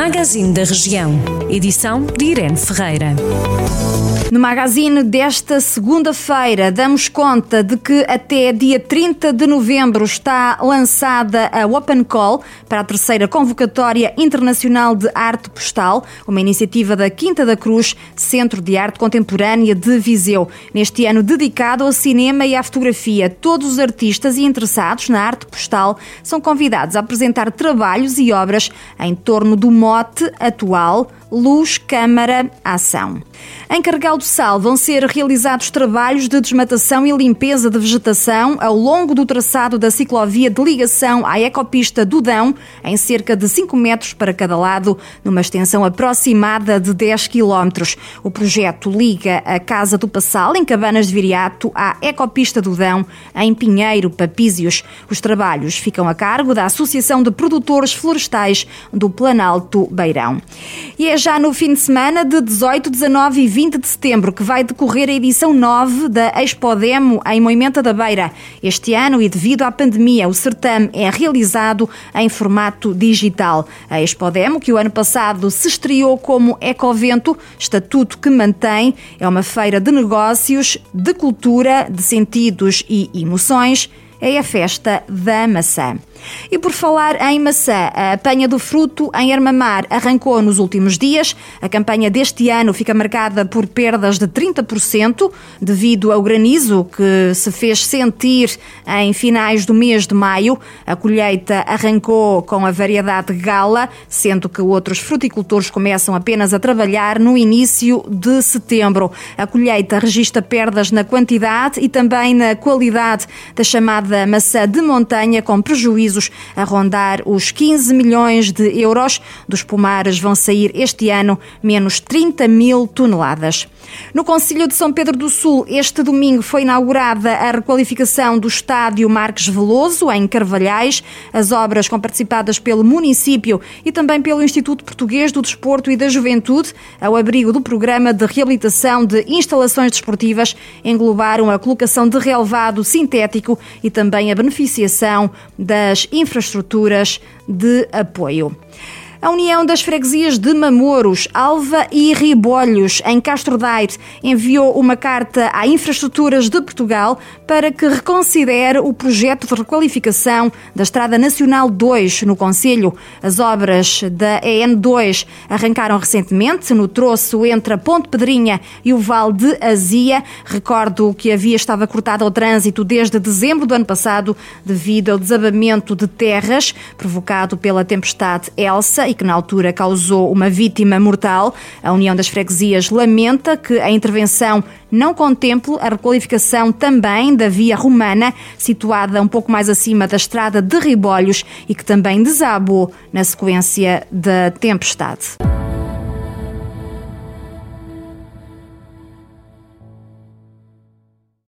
Magazine da Região. Edição de Irene Ferreira. No magazine desta segunda-feira, damos conta de que até dia 30 de novembro está lançada a Open Call para a terceira convocatória internacional de arte postal, uma iniciativa da Quinta da Cruz, Centro de Arte Contemporânea de Viseu. Neste ano dedicado ao cinema e à fotografia, todos os artistas e interessados na arte postal são convidados a apresentar trabalhos e obras em torno do mote atual Luz, Câmara, Ação. Em Carregal do Sal vão ser realizados trabalhos de desmatação e limpeza de vegetação ao longo do traçado da ciclovia de ligação à ecopista do Dão, em cerca de 5 metros para cada lado, numa extensão aproximada de 10 quilómetros. O projeto liga a Casa do Passal, em Cabanas de Viriato, à ecopista do Dão, em Pinheiro, Papísios. Os trabalhos ficam a cargo da Associação de Produtores Florestais do Planalto Beirão. E é já no fim de semana de 18, 19 e 20 de setembro que vai decorrer a edição 9 da Expodemo em Moimenta da Beira. Este ano, e devido à pandemia, o certame é realizado em formato digital. A Expodemo, que o ano passado se estreou como Ecovento, estatuto que mantém, é uma feira de negócios, de cultura, de sentidos e emoções. É a festa da maçã. E por falar em maçã, a apanha do fruto em Armamar arrancou nos últimos dias. A campanha deste ano fica marcada por perdas de 30% devido ao granizo que se fez sentir em finais do mês de maio. A colheita arrancou com a variedade gala, sendo que outros fruticultores começam apenas a trabalhar no início de setembro. A colheita registra perdas na quantidade e também na qualidade da chamada maçã de montanha, com prejuízo a rondar os 15 milhões de euros. Dos pomares vão sair este ano menos 30 mil toneladas. No Conselho de São Pedro do Sul, este domingo foi inaugurada a requalificação do estádio Marques Veloso, em Carvalhais. As obras com participadas pelo município e também pelo Instituto Português do Desporto e da Juventude, ao abrigo do programa de reabilitação de instalações desportivas, englobaram a colocação de relevado sintético e também a beneficiação das infraestruturas de apoio. A União das Freguesias de Mamoros, Alva e Ribolhos, em Castro Daire, enviou uma carta à Infraestruturas de Portugal para que reconsidere o projeto de requalificação da Estrada Nacional 2 no Conselho. As obras da EN2 arrancaram recentemente no troço entre a Ponte Pedrinha e o Val de Azia. Recordo que a via estava cortada ao trânsito desde dezembro do ano passado devido ao desabamento de terras provocado pela tempestade Elsa e que na altura causou uma vítima mortal. A União das Freguesias lamenta que a intervenção não contemple a requalificação também da via romana, situada um pouco mais acima da estrada de Ribolhos e que também desabou na sequência da tempestade.